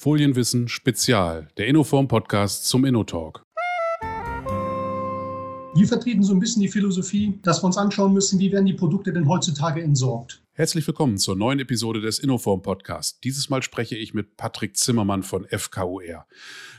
Folienwissen Spezial, der Innoform Podcast zum InnoTalk. Wir vertreten so ein bisschen die Philosophie, dass wir uns anschauen müssen, wie werden die Produkte denn heutzutage entsorgt. Herzlich willkommen zur neuen Episode des Innoform Podcasts. Dieses Mal spreche ich mit Patrick Zimmermann von FKUR.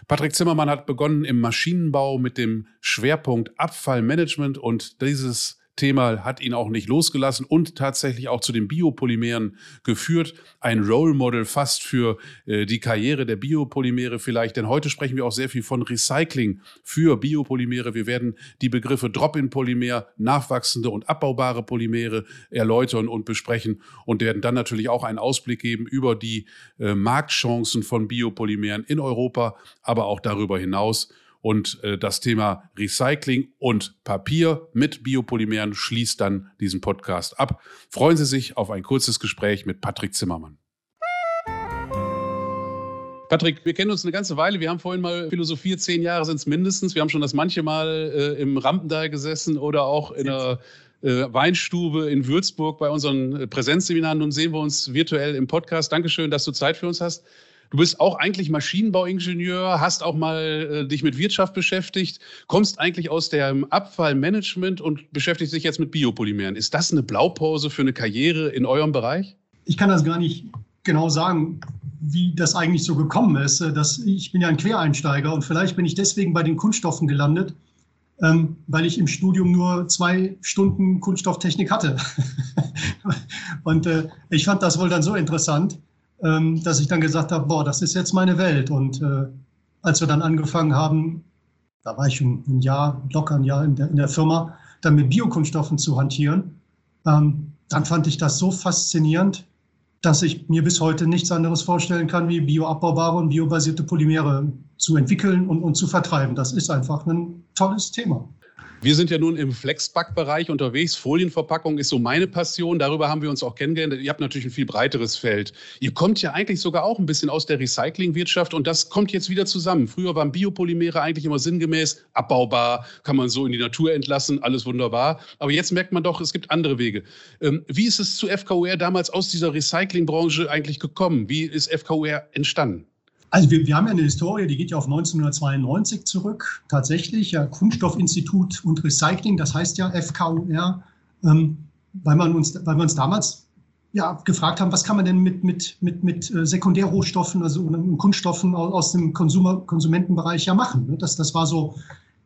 Patrick Zimmermann hat begonnen im Maschinenbau mit dem Schwerpunkt Abfallmanagement und dieses Thema hat ihn auch nicht losgelassen und tatsächlich auch zu den Biopolymeren geführt. Ein Role Model fast für äh, die Karriere der Biopolymere vielleicht, denn heute sprechen wir auch sehr viel von Recycling für Biopolymere. Wir werden die Begriffe Drop-in-Polymer, nachwachsende und abbaubare Polymere erläutern und besprechen und werden dann natürlich auch einen Ausblick geben über die äh, Marktchancen von Biopolymeren in Europa, aber auch darüber hinaus. Und äh, das Thema Recycling und Papier mit Biopolymeren schließt dann diesen Podcast ab. Freuen Sie sich auf ein kurzes Gespräch mit Patrick Zimmermann. Patrick, wir kennen uns eine ganze Weile. Wir haben vorhin mal philosophiert, zehn Jahre sind es mindestens. Wir haben schon das manche Mal äh, im Rampendal gesessen oder auch in einer äh, Weinstube in Würzburg bei unseren Präsenzseminaren. Nun sehen wir uns virtuell im Podcast. Dankeschön, dass du Zeit für uns hast. Du bist auch eigentlich Maschinenbauingenieur, hast auch mal äh, dich mit Wirtschaft beschäftigt, kommst eigentlich aus dem Abfallmanagement und beschäftigst dich jetzt mit Biopolymeren. Ist das eine Blaupause für eine Karriere in eurem Bereich? Ich kann das gar nicht genau sagen, wie das eigentlich so gekommen ist. Das, ich bin ja ein Quereinsteiger und vielleicht bin ich deswegen bei den Kunststoffen gelandet, ähm, weil ich im Studium nur zwei Stunden Kunststofftechnik hatte. und äh, ich fand das wohl dann so interessant, ähm, dass ich dann gesagt habe, boah, das ist jetzt meine Welt. Und äh, als wir dann angefangen haben, da war ich ein Jahr, locker ein Jahr in der, in der Firma, dann mit Biokunststoffen zu hantieren, ähm, dann fand ich das so faszinierend, dass ich mir bis heute nichts anderes vorstellen kann, wie bioabbaubare und biobasierte Polymere zu entwickeln und, und zu vertreiben. Das ist einfach ein tolles Thema. Wir sind ja nun im Flexpack-Bereich unterwegs. Folienverpackung ist so meine Passion. Darüber haben wir uns auch kennengelernt. Ihr habt natürlich ein viel breiteres Feld. Ihr kommt ja eigentlich sogar auch ein bisschen aus der Recyclingwirtschaft und das kommt jetzt wieder zusammen. Früher waren Biopolymere eigentlich immer sinngemäß abbaubar, kann man so in die Natur entlassen, alles wunderbar. Aber jetzt merkt man doch, es gibt andere Wege. Ähm, wie ist es zu FKUR damals aus dieser Recyclingbranche eigentlich gekommen? Wie ist FKUR entstanden? Also wir, wir haben ja eine Historie, die geht ja auf 1992 zurück. Tatsächlich, ja, Kunststoffinstitut und Recycling, das heißt ja FKUR, ähm, weil, man uns, weil wir uns damals ja, gefragt haben, was kann man denn mit, mit, mit, mit äh, Sekundärrohstoffen, also Kunststoffen aus dem Konsumer, Konsumentenbereich ja machen. Ne? Das, das war so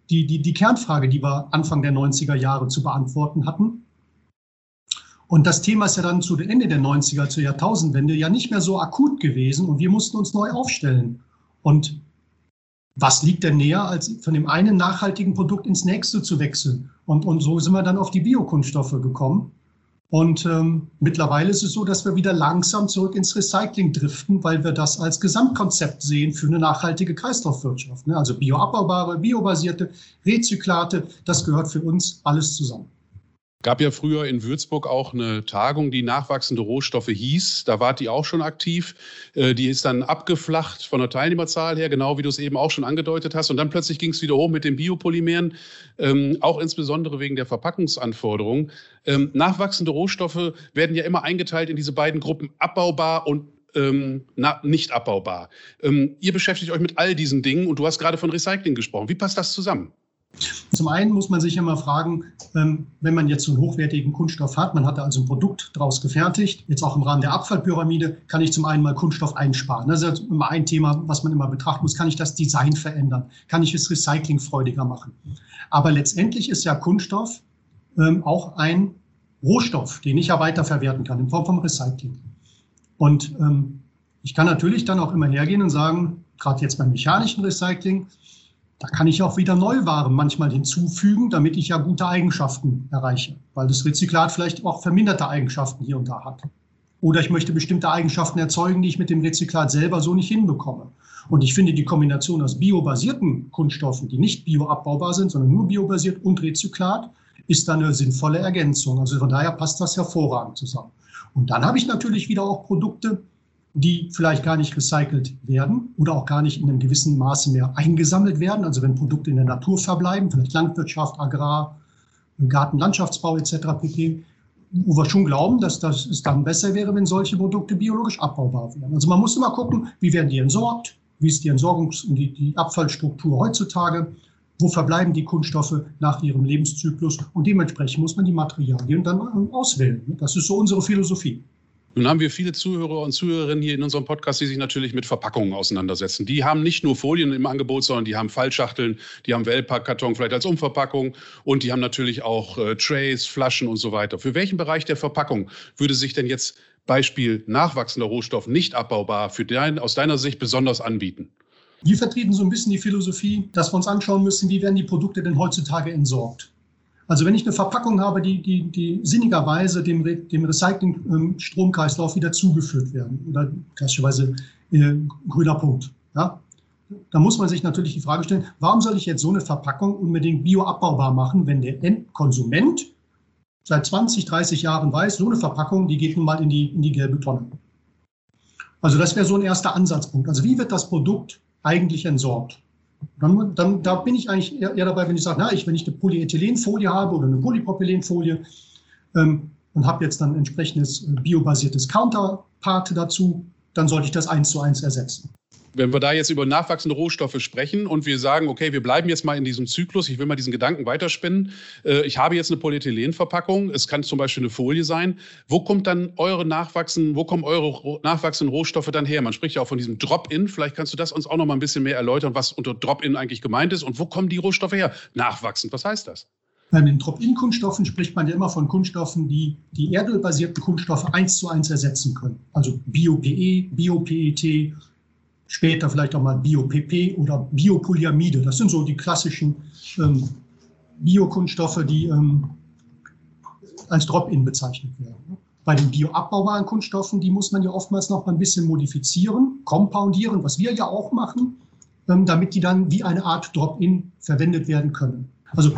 die, die, die Kernfrage, die wir Anfang der 90er Jahre zu beantworten hatten. Und das Thema ist ja dann zu Ende der 90er, zur Jahrtausendwende ja nicht mehr so akut gewesen und wir mussten uns neu aufstellen. Und was liegt denn näher, als von dem einen nachhaltigen Produkt ins nächste zu wechseln? Und, und so sind wir dann auf die Biokunststoffe gekommen. Und ähm, mittlerweile ist es so, dass wir wieder langsam zurück ins Recycling driften, weil wir das als Gesamtkonzept sehen für eine nachhaltige Kreislaufwirtschaft. Ne? Also bioabbaubare, biobasierte, Rezyklate, das gehört für uns alles zusammen. Gab ja früher in Würzburg auch eine Tagung, die nachwachsende Rohstoffe hieß. Da wart die auch schon aktiv. Äh, die ist dann abgeflacht von der Teilnehmerzahl her, genau wie du es eben auch schon angedeutet hast. Und dann plötzlich ging es wieder hoch mit den Biopolymeren, ähm, auch insbesondere wegen der Verpackungsanforderungen. Ähm, nachwachsende Rohstoffe werden ja immer eingeteilt in diese beiden Gruppen abbaubar und ähm, na, nicht abbaubar. Ähm, ihr beschäftigt euch mit all diesen Dingen und du hast gerade von Recycling gesprochen. Wie passt das zusammen? Zum einen muss man sich immer fragen, ähm, wenn man jetzt so einen hochwertigen Kunststoff hat, man hat da also ein Produkt daraus gefertigt, jetzt auch im Rahmen der Abfallpyramide, kann ich zum einen mal Kunststoff einsparen. Das ist immer ein Thema, was man immer betrachten muss. Kann ich das Design verändern? Kann ich es recyclingfreudiger machen? Aber letztendlich ist ja Kunststoff ähm, auch ein Rohstoff, den ich ja weiterverwerten kann in Form von Recycling. Und ähm, ich kann natürlich dann auch immer hergehen und sagen, gerade jetzt beim mechanischen Recycling, da kann ich auch wieder Neuwaren manchmal hinzufügen, damit ich ja gute Eigenschaften erreiche, weil das Rezyklat vielleicht auch verminderte Eigenschaften hier und da hat. Oder ich möchte bestimmte Eigenschaften erzeugen, die ich mit dem Rezyklat selber so nicht hinbekomme. Und ich finde die Kombination aus biobasierten Kunststoffen, die nicht bioabbaubar sind, sondern nur biobasiert und Rezyklat, ist dann eine sinnvolle Ergänzung. Also von daher passt das hervorragend zusammen. Und dann habe ich natürlich wieder auch Produkte, die vielleicht gar nicht recycelt werden oder auch gar nicht in einem gewissen Maße mehr eingesammelt werden. Also wenn Produkte in der Natur verbleiben, vielleicht Landwirtschaft, Agrar, Gartenlandschaftsbau etc. pp. wo wir schon glauben, dass das es dann besser wäre, wenn solche Produkte biologisch abbaubar wären. Also man muss immer gucken, wie werden die entsorgt, wie ist die Entsorgungs- und die, die Abfallstruktur heutzutage, wo verbleiben die Kunststoffe nach ihrem Lebenszyklus und dementsprechend muss man die Materialien dann auswählen. Das ist so unsere Philosophie. Nun haben wir viele Zuhörer und Zuhörerinnen hier in unserem Podcast, die sich natürlich mit Verpackungen auseinandersetzen. Die haben nicht nur Folien im Angebot, sondern die haben Fallschachteln, die haben Wellpackkarton vielleicht als Umverpackung und die haben natürlich auch äh, Trays, Flaschen und so weiter. Für welchen Bereich der Verpackung würde sich denn jetzt Beispiel nachwachsender Rohstoff nicht abbaubar für dein, aus deiner Sicht besonders anbieten? Wir vertreten so ein bisschen die Philosophie, dass wir uns anschauen müssen, wie werden die Produkte denn heutzutage entsorgt. Also wenn ich eine Verpackung habe, die, die, die sinnigerweise dem, dem Recycling-Stromkreislauf wieder zugeführt werden oder klassischerweise äh, grüner Punkt, ja, da muss man sich natürlich die Frage stellen, warum soll ich jetzt so eine Verpackung unbedingt bioabbaubar machen, wenn der Endkonsument seit 20, 30 Jahren weiß, so eine Verpackung, die geht nun mal in die, in die gelbe Tonne. Also das wäre so ein erster Ansatzpunkt. Also wie wird das Produkt eigentlich entsorgt? Dann, dann, da bin ich eigentlich eher, eher dabei, wenn ich sage, na, ich, wenn ich eine Polyethylenfolie habe oder eine Polypropylenfolie ähm, und habe jetzt dann entsprechendes biobasiertes Counterpart dazu, dann sollte ich das eins zu eins ersetzen wenn wir da jetzt über nachwachsende Rohstoffe sprechen und wir sagen, okay, wir bleiben jetzt mal in diesem Zyklus, ich will mal diesen Gedanken weiterspinnen. Äh, ich habe jetzt eine Polyethylenverpackung, es kann zum Beispiel eine Folie sein. Wo kommt dann eure nachwachsenden, wo kommen eure nachwachsenden Rohstoffe dann her? Man spricht ja auch von diesem Drop-in. Vielleicht kannst du das uns auch noch mal ein bisschen mehr erläutern, was unter Drop-in eigentlich gemeint ist und wo kommen die Rohstoffe her? Nachwachsend, was heißt das? Bei den Drop-in-Kunststoffen spricht man ja immer von Kunststoffen, die die erdölbasierten Kunststoffe eins zu eins ersetzen können. Also Bio-PE, Bio-PET, später vielleicht auch mal Bio-PP oder Biopolyamide. Das sind so die klassischen ähm, Biokunststoffe, die ähm, als Drop-in bezeichnet werden. Bei den bioabbaubaren Kunststoffen, die muss man ja oftmals noch ein bisschen modifizieren, compoundieren, was wir ja auch machen, ähm, damit die dann wie eine Art Drop-in verwendet werden können. Also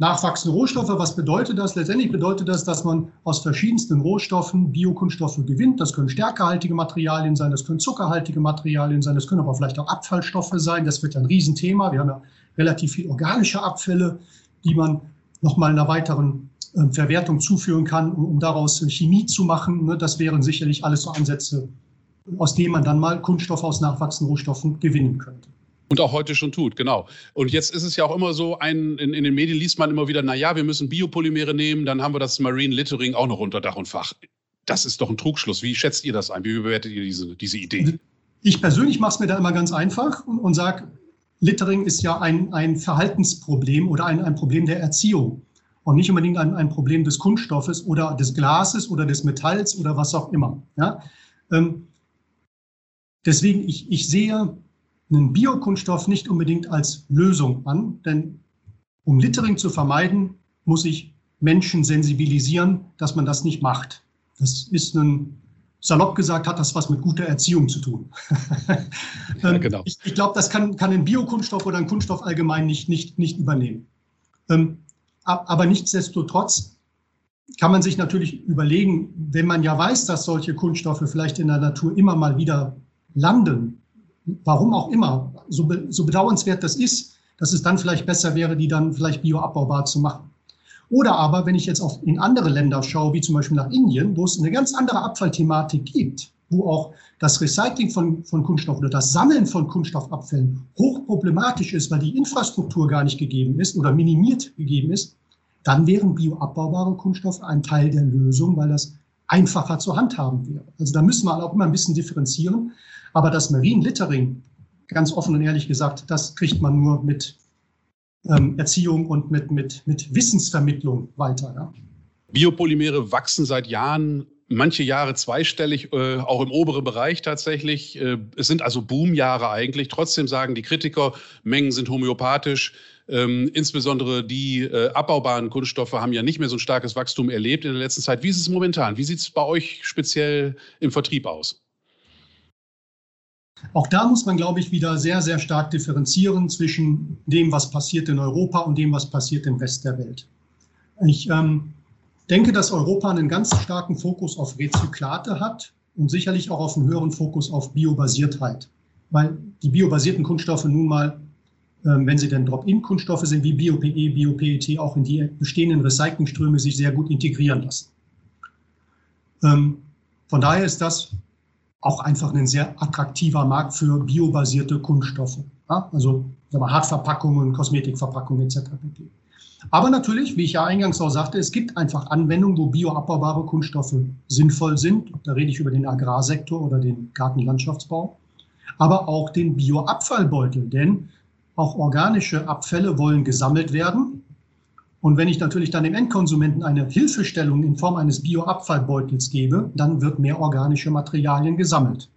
nachwachsende Rohstoffe, was bedeutet das? Letztendlich bedeutet das, dass man aus verschiedensten Rohstoffen Biokunststoffe gewinnt. Das können stärkehaltige Materialien sein, das können zuckerhaltige Materialien sein, das können aber vielleicht auch Abfallstoffe sein. Das wird ein Riesenthema. Wir haben ja relativ viel organische Abfälle, die man nochmal einer weiteren ähm, Verwertung zuführen kann, um, daraus Chemie zu machen. Ne, das wären sicherlich alles so Ansätze, aus denen man dann mal Kunststoffe aus nachwachsenden Rohstoffen gewinnen könnte. Und auch heute schon tut, genau. Und jetzt ist es ja auch immer so, ein, in, in den Medien liest man immer wieder, naja, wir müssen Biopolymere nehmen, dann haben wir das Marine Littering auch noch unter Dach und Fach. Das ist doch ein Trugschluss. Wie schätzt ihr das ein? Wie bewertet ihr diese, diese Idee? Ich persönlich mache es mir da immer ganz einfach und, und sage, Littering ist ja ein, ein Verhaltensproblem oder ein, ein Problem der Erziehung und nicht unbedingt ein, ein Problem des Kunststoffes oder des Glases oder des Metalls oder was auch immer. Ja? Ähm, deswegen, ich, ich sehe einen Biokunststoff nicht unbedingt als Lösung an, denn um Littering zu vermeiden, muss ich Menschen sensibilisieren, dass man das nicht macht. Das ist ein, salopp gesagt, hat das was mit guter Erziehung zu tun. ja, ähm, genau. Ich, ich glaube, das kann, kann ein Biokunststoff oder ein Kunststoff allgemein nicht, nicht, nicht übernehmen. Ähm, aber nichtsdestotrotz kann man sich natürlich überlegen, wenn man ja weiß, dass solche Kunststoffe vielleicht in der Natur immer mal wieder landen, warum auch immer, so, be, so bedauernswert das ist, dass es dann vielleicht besser wäre, die dann vielleicht bioabbaubar zu machen. Oder aber, wenn ich jetzt auf, in andere Länder schaue, wie zum Beispiel nach Indien, wo es eine ganz andere Abfallthematik gibt, wo auch das Recycling von, von Kunststoff oder das Sammeln von Kunststoffabfällen hochproblematisch ist, weil die Infrastruktur gar nicht gegeben ist oder minimiert gegeben ist, dann wären bioabbaubare Kunststoffe ein Teil der Lösung, weil das einfacher zu handhaben wäre. Also da müssen wir auch immer ein bisschen differenzieren. Aber das Marine Littering, ganz offen und ehrlich gesagt, das kriegt man nur mit ähm, Erziehung und mit, mit, mit Wissensvermittlung weiter. Ja. Biopolymere wachsen seit Jahren manche Jahre zweistellig, äh, auch im oberen Bereich tatsächlich. Äh, es sind also Boomjahre eigentlich. Trotzdem sagen die Kritiker, Mengen sind homöopathisch. Ähm, insbesondere die äh, abbaubaren Kunststoffe haben ja nicht mehr so ein starkes Wachstum erlebt in der letzten Zeit. Wie ist es momentan? Wie sieht es bei euch speziell im Vertrieb aus? Auch da muss man, glaube ich, wieder sehr, sehr stark differenzieren zwischen dem, was passiert in Europa und dem, was passiert im Rest der Welt. Ich ähm, denke, dass Europa einen ganz starken Fokus auf Rezyklate hat und sicherlich auch auf einen höheren Fokus auf Biobasiertheit, weil die biobasierten Kunststoffe nun mal, ähm, wenn sie denn Drop-in-Kunststoffe sind, wie Bio-PE, Bio-PET, auch in die bestehenden Recyclingströme sich sehr gut integrieren lassen. Ähm, von daher ist das auch einfach ein sehr attraktiver Markt für biobasierte Kunststoffe. Ja? Also sagen wir, Hartverpackungen, Kosmetikverpackungen etc. Aber natürlich, wie ich ja eingangs auch sagte, es gibt einfach Anwendungen, wo bioabbaubare Kunststoffe sinnvoll sind. Da rede ich über den Agrarsektor oder den Gartenlandschaftsbau, aber auch den Bioabfallbeutel, denn auch organische Abfälle wollen gesammelt werden. Und wenn ich natürlich dann dem Endkonsumenten eine Hilfestellung in Form eines Bioabfallbeutels gebe, dann wird mehr organische Materialien gesammelt.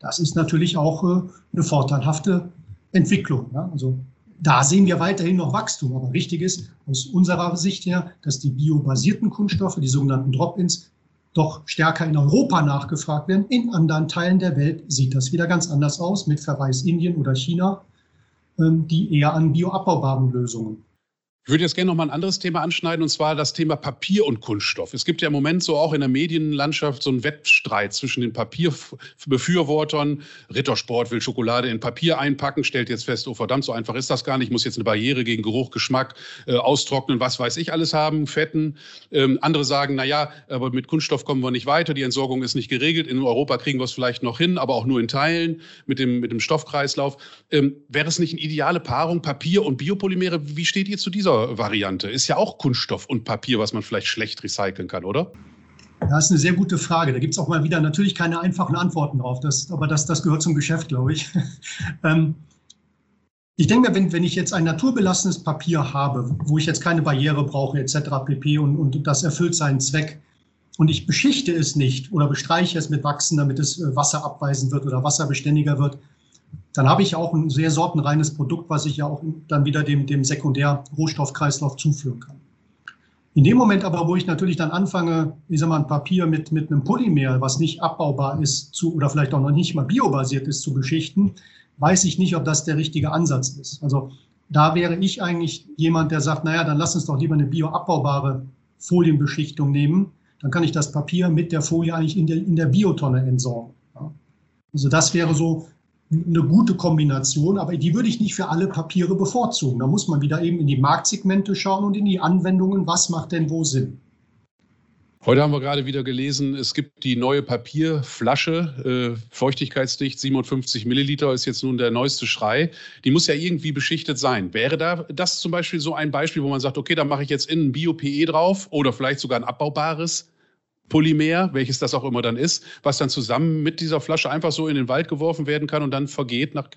Das ist natürlich auch äh, eine vorteilhafte Entwicklung. Also da sehen wir weiterhin noch Wachstum. Aber wichtig ist aus unserer Sicht her, dass die biobasierten Kunststoffe, die sogenannten Drop-ins, doch stärker in Europa nachgefragt werden. In anderen Teilen der Welt sieht das wieder ganz anders aus, mit Verweis Indien oder China, ähm, die eher an bioabbaubaren Lösungen ich würde jetzt gerne noch mal ein anderes Thema anschneiden, und zwar das Thema Papier und Kunststoff. Es gibt ja im Moment so auch in der Medienlandschaft so einen Wettstreit zwischen den Papierbefürwortern. Rittersport will Schokolade in Papier einpacken, stellt jetzt fest, oh verdammt, so einfach ist das gar nicht. muss jetzt eine Barriere gegen Geruch, Geschmack, äh, austrocknen, was weiß ich alles haben, Fetten. Ähm, andere sagen, na ja, aber mit Kunststoff kommen wir nicht weiter, die Entsorgung ist nicht geregelt. In Europa kriegen wir es vielleicht noch hin, aber auch nur in Teilen mit dem, mit dem Stoffkreislauf. Ähm, wäre es nicht eine ideale Paarung, Papier und Biopolymere? Wie steht ihr zu dieser Variante ist ja auch Kunststoff und Papier, was man vielleicht schlecht recyceln kann, oder? Das ist eine sehr gute Frage. Da gibt es auch mal wieder natürlich keine einfachen Antworten drauf. Das, aber das, das gehört zum Geschäft, glaube ich. ähm, ich denke mir, wenn, wenn ich jetzt ein naturbelassenes Papier habe, wo ich jetzt keine Barriere brauche, etc. pp. Und, und das erfüllt seinen Zweck und ich beschichte es nicht oder bestreiche es mit Wachsen, damit es äh, Wasser abweisen wird oder wasserbeständiger wird, dann habe ich auch ein sehr sortenreines Produkt, was ich ja auch dann wieder dem, dem Sekundär-Rohstoffkreislauf zuführen kann. In dem Moment aber, wo ich natürlich dann anfange, ich sag mal, ein Papier mit, mit einem Polymer, was nicht abbaubar ist zu, oder vielleicht auch noch nicht mal biobasiert ist, zu beschichten, weiß ich nicht, ob das der richtige Ansatz ist. Also da wäre ich eigentlich jemand, der sagt, naja, dann lass uns doch lieber eine bioabbaubare Folienbeschichtung nehmen. Dann kann ich das Papier mit der Folie eigentlich in der, in der Biotonne entsorgen. Also das wäre so eine gute Kombination, aber die würde ich nicht für alle Papiere bevorzugen. Da muss man wieder eben in die Marktsegmente schauen und in die Anwendungen, was macht denn wo Sinn. Heute haben wir gerade wieder gelesen, es gibt die neue Papierflasche, äh, feuchtigkeitsdicht, 57 Milliliter ist jetzt nun der neueste Schrei. Die muss ja irgendwie beschichtet sein. Wäre da das zum Beispiel so ein Beispiel, wo man sagt, okay, da mache ich jetzt innen Bio-PE drauf oder vielleicht sogar ein abbaubares Polymer, welches das auch immer dann ist, was dann zusammen mit dieser Flasche einfach so in den Wald geworfen werden kann und dann vergeht nach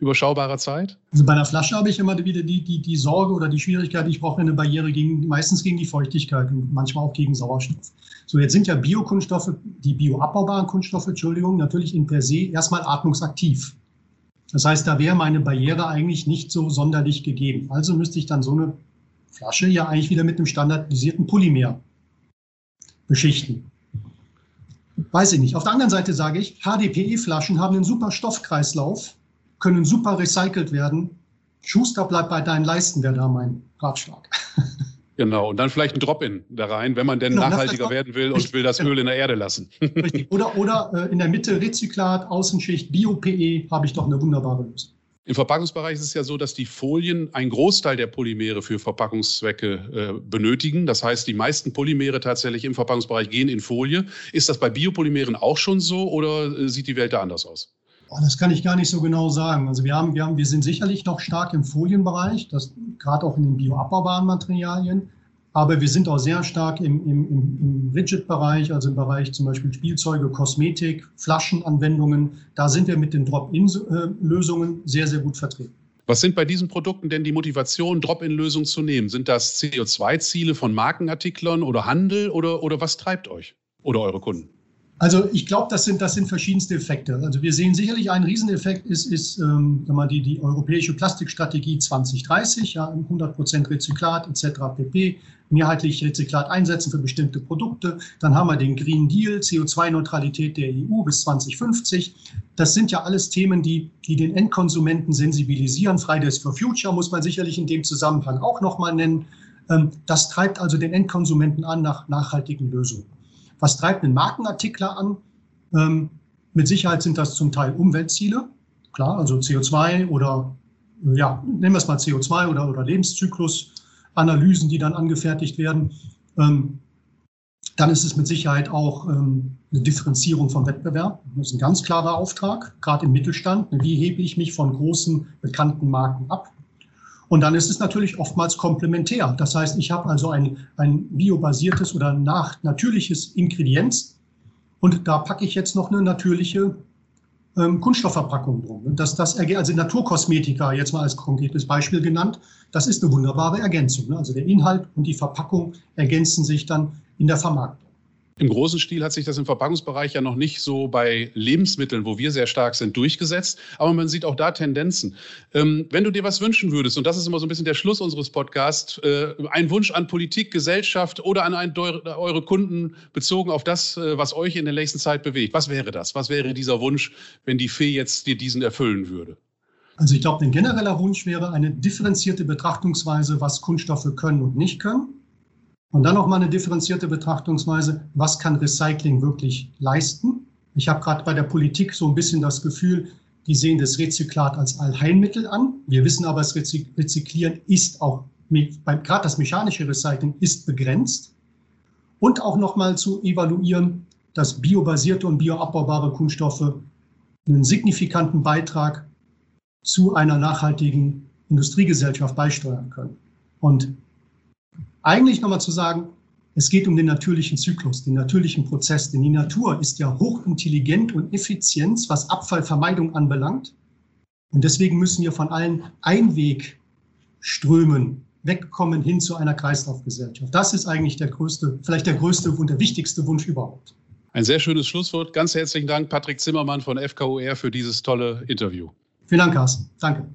überschaubarer Zeit? Also bei einer Flasche habe ich immer wieder die, die, die Sorge oder die Schwierigkeit, ich brauche eine Barriere gegen, meistens gegen die Feuchtigkeit und manchmal auch gegen Sauerstoff. So, jetzt sind ja Biokunststoffe, die bioabbaubaren Kunststoffe, Entschuldigung, natürlich in per se erstmal atmungsaktiv. Das heißt, da wäre meine Barriere eigentlich nicht so sonderlich gegeben. Also müsste ich dann so eine Flasche ja eigentlich wieder mit einem standardisierten Polymer beschichten. Weiß ich nicht. Auf der anderen Seite sage ich, HDPE-Flaschen haben einen super Stoffkreislauf, können super recycelt werden. Schuster bleibt bei deinen Leisten, wäre da mein Ratschlag. Genau, und dann vielleicht ein Drop-in da rein, wenn man denn genau, nachhaltiger werden will und will das Öl in der Erde lassen. Richtig. Oder, oder äh, in der Mitte Rezyklat, Außenschicht, Bio-PE, habe ich doch eine wunderbare Lösung. Im Verpackungsbereich ist es ja so, dass die Folien einen Großteil der Polymere für Verpackungszwecke äh, benötigen. Das heißt, die meisten Polymere tatsächlich im Verpackungsbereich gehen in Folie. Ist das bei Biopolymeren auch schon so oder äh, sieht die Welt da anders aus? Das kann ich gar nicht so genau sagen. Also wir haben, wir haben, wir sind sicherlich noch stark im Folienbereich, das gerade auch in den bioabbaubaren Materialien. Aber wir sind auch sehr stark im, im, im Rigid-Bereich, also im Bereich zum Beispiel Spielzeuge, Kosmetik, Flaschenanwendungen. Da sind wir mit den Drop-in-Lösungen sehr, sehr gut vertreten. Was sind bei diesen Produkten denn die Motivationen, Drop-in-Lösungen zu nehmen? Sind das CO2-Ziele von Markenartiklern oder Handel oder, oder was treibt euch oder eure Kunden? Also ich glaube, das sind, das sind verschiedenste Effekte. Also wir sehen sicherlich einen Rieseneffekt ist, ist ähm, mal die, die europäische Plastikstrategie 2030, ja, 100 Prozent Rezyklat etc. pp. Mehrheitlich Rezyklat einsetzen für bestimmte Produkte. Dann haben wir den Green Deal, CO2-Neutralität der EU bis 2050. Das sind ja alles Themen, die, die den Endkonsumenten sensibilisieren. Fridays for Future muss man sicherlich in dem Zusammenhang auch nochmal nennen. Ähm, das treibt also den Endkonsumenten an nach nachhaltigen Lösungen. Was treibt einen Markenartikler an? Ähm, mit Sicherheit sind das zum Teil Umweltziele, klar, also CO2 oder, ja, nennen wir es mal CO2 oder, oder Lebenszyklusanalysen, die dann angefertigt werden. Ähm, Dann ist es mit Sicherheit auch ähm, eine Differenzierung vom Wettbewerb. Das ist ein ganz klarer Auftrag, gerade im Mittelstand. Wie hebe ich mich von großen, bekannten Marken ab? Und dann ist es natürlich oftmals komplementär. Das heißt, ich habe also ein, ein biobasiertes oder nach, natürliches Ingredienz und da packe ich jetzt noch eine natürliche ähm, Kunststoffverpackung drum. Das, das, also Naturkosmetika, jetzt mal als konkretes Beispiel genannt, das ist eine wunderbare Ergänzung. Ne? Also der Inhalt und die Verpackung ergänzen sich dann in der Vermarktung. Im großen Stil hat sich das im Verpackungsbereich ja noch nicht so bei Lebensmitteln, wo wir sehr stark sind, durchgesetzt. Aber man sieht auch da Tendenzen. Ähm, wenn du dir was wünschen würdest, und das ist immer so ein bisschen der Schluss unseres Podcasts, äh, ein Wunsch an Politik, Gesellschaft oder an ein, eure Kunden bezogen auf das, äh, was euch in der nächsten Zeit bewegt. Was wäre das? Was wäre dieser Wunsch, wenn die Fee jetzt dir diesen erfüllen würde? Also ich glaube, ein genereller Wunsch wäre eine differenzierte Betrachtungsweise, was Kunststoffe können und nicht können. Und dann nochmal eine differenzierte Betrachtungsweise, was kann Recycling wirklich leisten? Ich habe gerade bei der Politik so ein bisschen das Gefühl, die sehen das Rezyklat als Allheilmittel an. Wir wissen aber, das Rezyklieren ist auch, gerade das mechanische Recycling ist begrenzt. Und auch nochmal zu evaluieren, dass biobasierte und bioabbaubare Kunststoffe einen signifikanten Beitrag zu einer nachhaltigen Industriegesellschaft beisteuern können. Und eigentlich nochmal zu sagen, es geht um den natürlichen Zyklus, den natürlichen Prozess, denn die Natur ist ja hochintelligent und effizient, was Abfallvermeidung anbelangt. Und deswegen müssen wir von allen Einwegströmen wegkommen hin zu einer Kreislaufgesellschaft. Das ist eigentlich der größte, vielleicht der größte und der wichtigste Wunsch überhaupt. Ein sehr schönes Schlusswort. Ganz herzlichen Dank, Patrick Zimmermann von FKUR, für dieses tolle Interview. Vielen Dank, Carsten. Danke.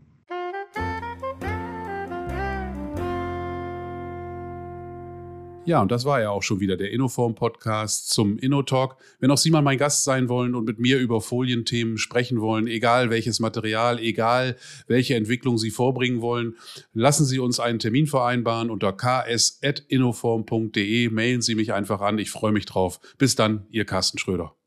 Ja, und das war ja auch schon wieder der Innoform-Podcast zum InnoTalk. Wenn auch Sie mal mein Gast sein wollen und mit mir über Folienthemen sprechen wollen, egal welches Material, egal welche Entwicklung Sie vorbringen wollen, lassen Sie uns einen Termin vereinbaren unter ks.innoform.de. Mailen Sie mich einfach an. Ich freue mich drauf. Bis dann, Ihr Carsten Schröder.